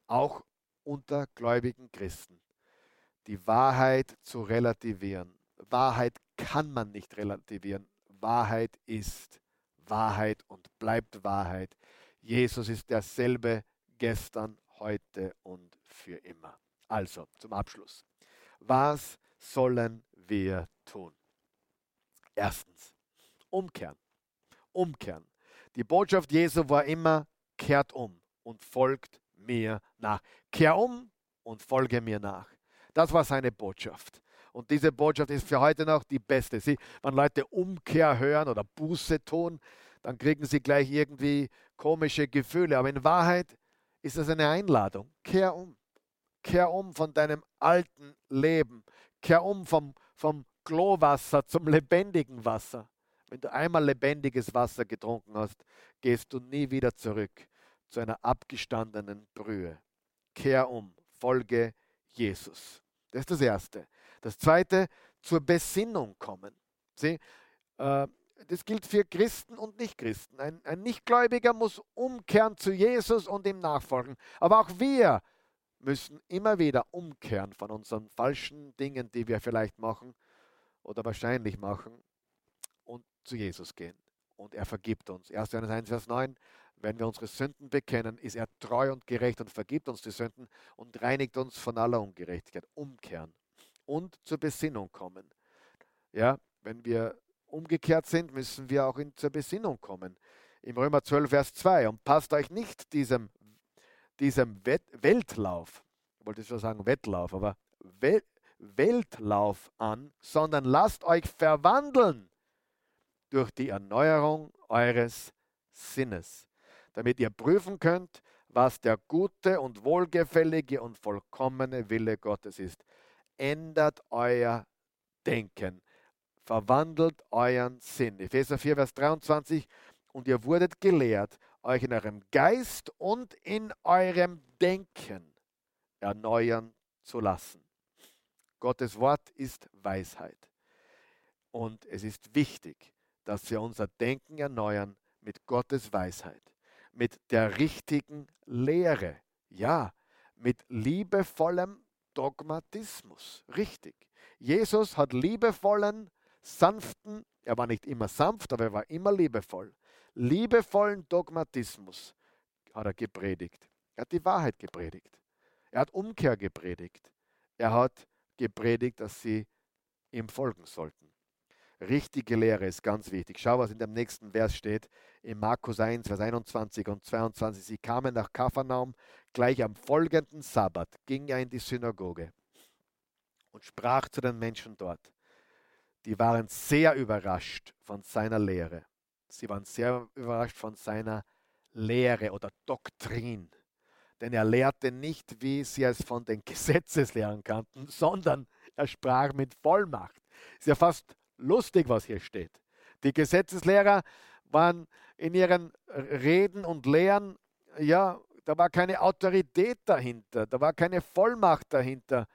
auch unter gläubigen Christen. Die Wahrheit zu relativieren. Wahrheit kann man nicht relativieren. Wahrheit ist Wahrheit und bleibt Wahrheit. Jesus ist derselbe gestern, heute und für immer. Also zum Abschluss. Was sollen wir tun? Erstens, umkehren. Umkehren. Die Botschaft Jesu war immer, kehrt um und folgt mir nach. Kehr um und folge mir nach. Das war seine Botschaft. Und diese Botschaft ist für heute noch die beste. Sie, wenn Leute Umkehr hören oder Buße tun, dann kriegen sie gleich irgendwie komische Gefühle. Aber in Wahrheit ist das eine Einladung. Kehr um. Kehr um von deinem alten Leben. Kehr um vom, vom Klowasser zum lebendigen Wasser. Wenn du einmal lebendiges Wasser getrunken hast, gehst du nie wieder zurück zu einer abgestandenen Brühe. Kehr um, folge Jesus. Das ist das Erste. Das Zweite, zur Besinnung kommen. Sieh, äh, das gilt für Christen und Nichtchristen. Ein, ein Nichtgläubiger muss umkehren zu Jesus und ihm nachfolgen. Aber auch wir müssen immer wieder umkehren von unseren falschen Dingen, die wir vielleicht machen oder wahrscheinlich machen und zu Jesus gehen. Und er vergibt uns. 1. Johannes 1, Vers 9. Wenn wir unsere Sünden bekennen, ist er treu und gerecht und vergibt uns die Sünden und reinigt uns von aller Ungerechtigkeit. Umkehren und zur Besinnung kommen. Ja, wenn wir umgekehrt sind, müssen wir auch in, zur Besinnung kommen. Im Römer 12, Vers 2. Und passt euch nicht diesem, diesem Wett Weltlauf, ich wollte schon sagen Wettlauf, aber Wel Weltlauf an, sondern lasst euch verwandeln durch die Erneuerung eures Sinnes, damit ihr prüfen könnt, was der gute und wohlgefällige und vollkommene Wille Gottes ist. Ändert euer Denken verwandelt euren Sinn. Epheser 4, Vers 23. Und ihr wurdet gelehrt, euch in eurem Geist und in eurem Denken erneuern zu lassen. Gottes Wort ist Weisheit. Und es ist wichtig, dass wir unser Denken erneuern mit Gottes Weisheit, mit der richtigen Lehre, ja, mit liebevollem Dogmatismus. Richtig. Jesus hat liebevollen sanften, er war nicht immer sanft, aber er war immer liebevoll, liebevollen Dogmatismus hat er gepredigt. Er hat die Wahrheit gepredigt. Er hat Umkehr gepredigt. Er hat gepredigt, dass sie ihm folgen sollten. Richtige Lehre ist ganz wichtig. Schau, was in dem nächsten Vers steht, in Markus 1, Vers 21 und 22. Sie kamen nach Kapharnaum, gleich am folgenden Sabbat ging er in die Synagoge und sprach zu den Menschen dort die waren sehr überrascht von seiner Lehre. Sie waren sehr überrascht von seiner Lehre oder Doktrin. Denn er lehrte nicht, wie sie es von den Gesetzeslehrern kannten, sondern er sprach mit Vollmacht. Ist ja fast lustig, was hier steht. Die Gesetzeslehrer waren in ihren Reden und Lehren, ja, da war keine Autorität dahinter, da war keine Vollmacht dahinter.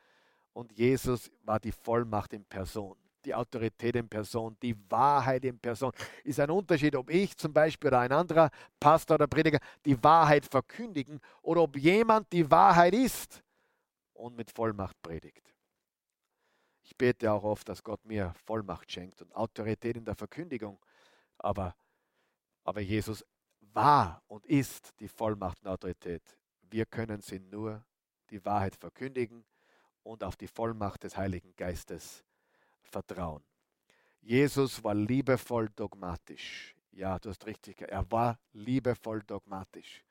Und Jesus war die Vollmacht in Person die Autorität in Person, die Wahrheit in Person. Ist ein Unterschied, ob ich zum Beispiel oder ein anderer Pastor oder Prediger die Wahrheit verkündigen oder ob jemand die Wahrheit ist und mit Vollmacht predigt. Ich bete auch oft, dass Gott mir Vollmacht schenkt und Autorität in der Verkündigung. Aber, aber Jesus war und ist die Vollmacht und Autorität. Wir können sie nur die Wahrheit verkündigen und auf die Vollmacht des Heiligen Geistes vertrauen. Jesus war liebevoll dogmatisch. Ja, du hast richtig, er war liebevoll dogmatisch.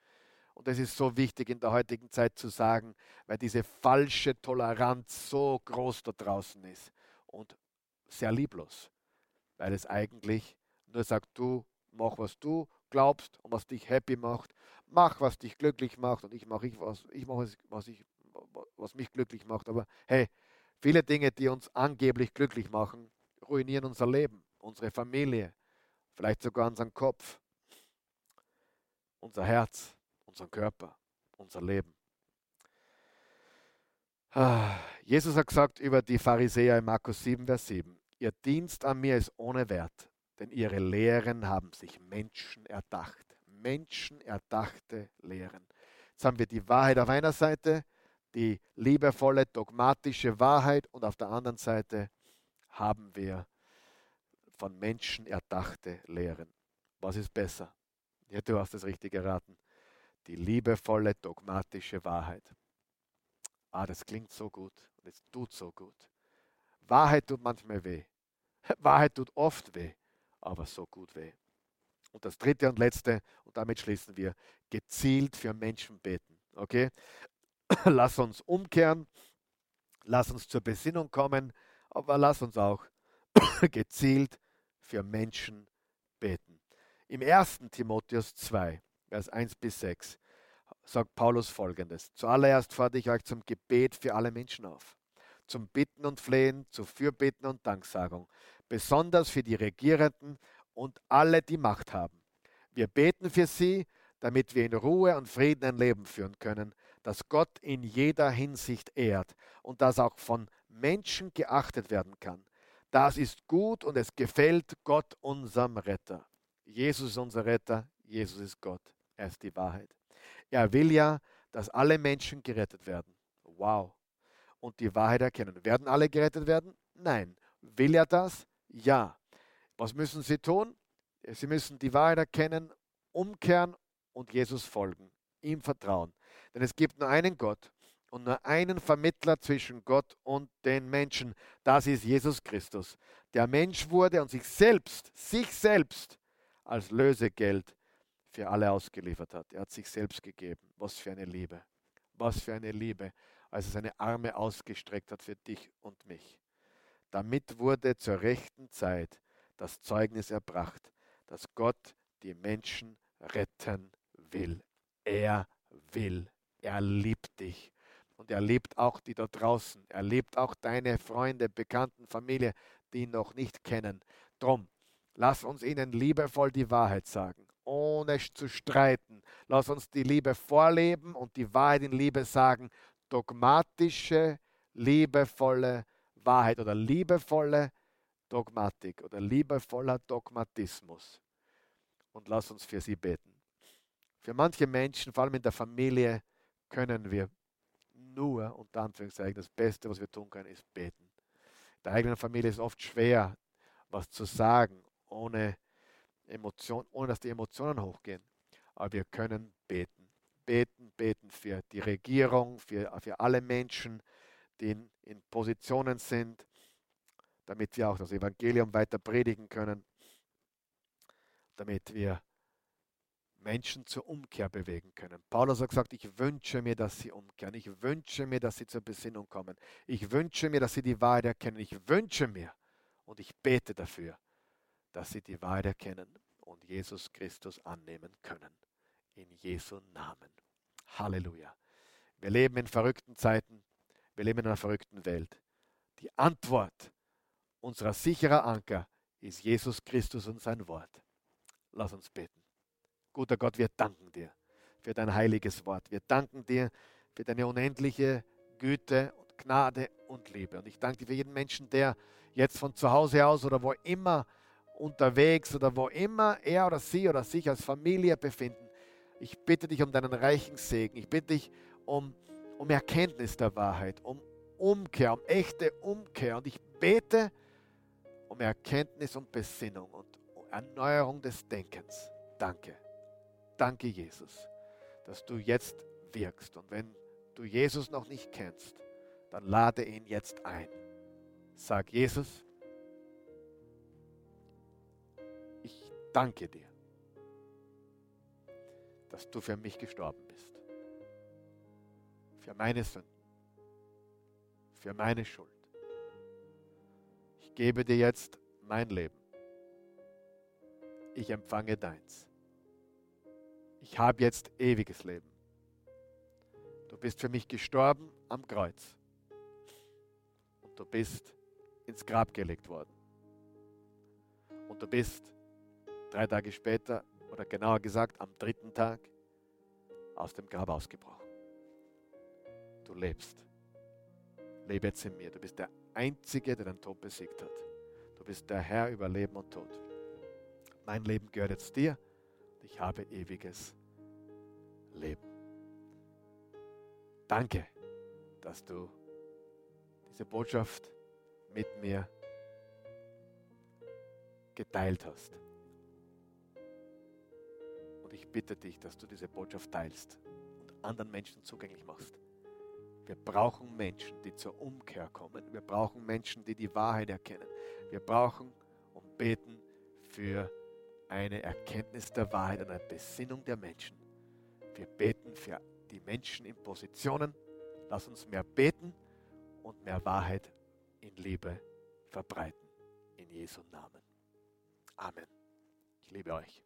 Und es ist so wichtig in der heutigen Zeit zu sagen, weil diese falsche Toleranz so groß da draußen ist und sehr lieblos. weil es eigentlich nur sagt, du mach, was du glaubst und was dich happy macht. Mach, was dich glücklich macht und ich mache ich was, ich mache was ich, was mich glücklich macht. Aber hey, viele Dinge, die uns angeblich glücklich machen, ruinieren unser Leben, unsere Familie, vielleicht sogar unseren Kopf, unser Herz, unseren Körper, unser Leben. Ah, Jesus hat gesagt über die Pharisäer in Markus 7, Vers 7, Ihr Dienst an mir ist ohne Wert, denn ihre Lehren haben sich Menschen erdacht. Menschen erdachte Lehren. Jetzt haben wir die Wahrheit auf einer Seite, die liebevolle, dogmatische Wahrheit und auf der anderen Seite haben wir von Menschen erdachte Lehren. Was ist besser? Ja, du hast es richtig geraten. Die liebevolle, dogmatische Wahrheit. Ah, das klingt so gut und es tut so gut. Wahrheit tut manchmal weh. Wahrheit tut oft weh, aber so gut weh. Und das dritte und letzte, und damit schließen wir, gezielt für Menschen beten. Okay? Lass uns umkehren, lass uns zur Besinnung kommen, aber lass uns auch gezielt für Menschen beten. Im 1. Timotheus 2, Vers 1 bis 6 sagt Paulus folgendes. Zuallererst fordere ich euch zum Gebet für alle Menschen auf, zum Bitten und Flehen, zu Fürbitten und Danksagung, besonders für die Regierenden und alle, die Macht haben. Wir beten für sie, damit wir in Ruhe und Frieden ein Leben führen können, das Gott in jeder Hinsicht ehrt und das auch von Menschen geachtet werden kann. Das ist gut und es gefällt Gott, unserem Retter. Jesus ist unser Retter, Jesus ist Gott, er ist die Wahrheit. Er will ja, dass alle Menschen gerettet werden. Wow. Und die Wahrheit erkennen. Werden alle gerettet werden? Nein. Will er das? Ja. Was müssen sie tun? Sie müssen die Wahrheit erkennen, umkehren und Jesus folgen, ihm vertrauen. Denn es gibt nur einen Gott und nur einen Vermittler zwischen Gott und den Menschen. Das ist Jesus Christus, der Mensch wurde und sich selbst, sich selbst als Lösegeld für alle ausgeliefert hat. Er hat sich selbst gegeben. Was für eine Liebe. Was für eine Liebe, als er seine Arme ausgestreckt hat für dich und mich. Damit wurde zur rechten Zeit das Zeugnis erbracht, dass Gott die Menschen retten will. Er will. Er liebt dich. Und er liebt auch die da draußen. Er liebt auch deine Freunde, Bekannten, Familie, die ihn noch nicht kennen. Drum, lass uns ihnen liebevoll die Wahrheit sagen ohne zu streiten. Lass uns die Liebe vorleben und die Wahrheit in Liebe sagen. Dogmatische, liebevolle Wahrheit oder liebevolle Dogmatik oder liebevoller Dogmatismus. Und lass uns für sie beten. Für manche Menschen, vor allem in der Familie, können wir nur, unter Anführungszeichen, das Beste, was wir tun können, ist beten. In der eigenen Familie ist oft schwer, was zu sagen, ohne Emotion, ohne dass die Emotionen hochgehen. Aber wir können beten. Beten, beten für die Regierung, für, für alle Menschen, die in, in Positionen sind, damit wir auch das Evangelium weiter predigen können, damit wir Menschen zur Umkehr bewegen können. Paulus hat gesagt, ich wünsche mir, dass sie umkehren. Ich wünsche mir, dass sie zur Besinnung kommen. Ich wünsche mir, dass sie die Wahrheit erkennen. Ich wünsche mir und ich bete dafür, dass sie die Wahrheit erkennen und Jesus Christus annehmen können. In Jesu Namen. Halleluja. Wir leben in verrückten Zeiten. Wir leben in einer verrückten Welt. Die Antwort, unserer sicherer Anker, ist Jesus Christus und sein Wort. Lass uns beten. Guter Gott, wir danken dir für dein heiliges Wort. Wir danken dir für deine unendliche Güte und Gnade und Liebe. Und ich danke dir für jeden Menschen, der jetzt von zu Hause aus oder wo immer unterwegs oder wo immer er oder sie oder sich als Familie befinden. Ich bitte dich um deinen reichen Segen. Ich bitte dich um, um Erkenntnis der Wahrheit, um Umkehr, um echte Umkehr. Und ich bete um Erkenntnis und Besinnung und Erneuerung des Denkens. Danke. Danke, Jesus, dass du jetzt wirkst. Und wenn du Jesus noch nicht kennst, dann lade ihn jetzt ein. Sag Jesus, danke dir, dass du für mich gestorben bist. Für meine Sünden. Für meine Schuld. Ich gebe dir jetzt mein Leben. ich empfange deins. Ich habe jetzt ewiges Leben. Du bist für mich gestorben am Kreuz. Und du bist ins Grab gelegt worden. Und du bist drei Tage später, oder genauer gesagt am dritten Tag, aus dem Grab ausgebrochen. Du lebst. Lebe jetzt in mir. Du bist der Einzige, der den Tod besiegt hat. Du bist der Herr über Leben und Tod. Mein Leben gehört jetzt dir. Ich habe ewiges Leben. Danke, dass du diese Botschaft mit mir geteilt hast. Und ich bitte dich, dass du diese Botschaft teilst und anderen Menschen zugänglich machst. Wir brauchen Menschen, die zur Umkehr kommen. Wir brauchen Menschen, die die Wahrheit erkennen. Wir brauchen und beten für eine Erkenntnis der Wahrheit, eine Besinnung der Menschen. Wir beten für die Menschen in Positionen. Lass uns mehr beten und mehr Wahrheit in Liebe verbreiten. In Jesu Namen. Amen. Ich liebe euch.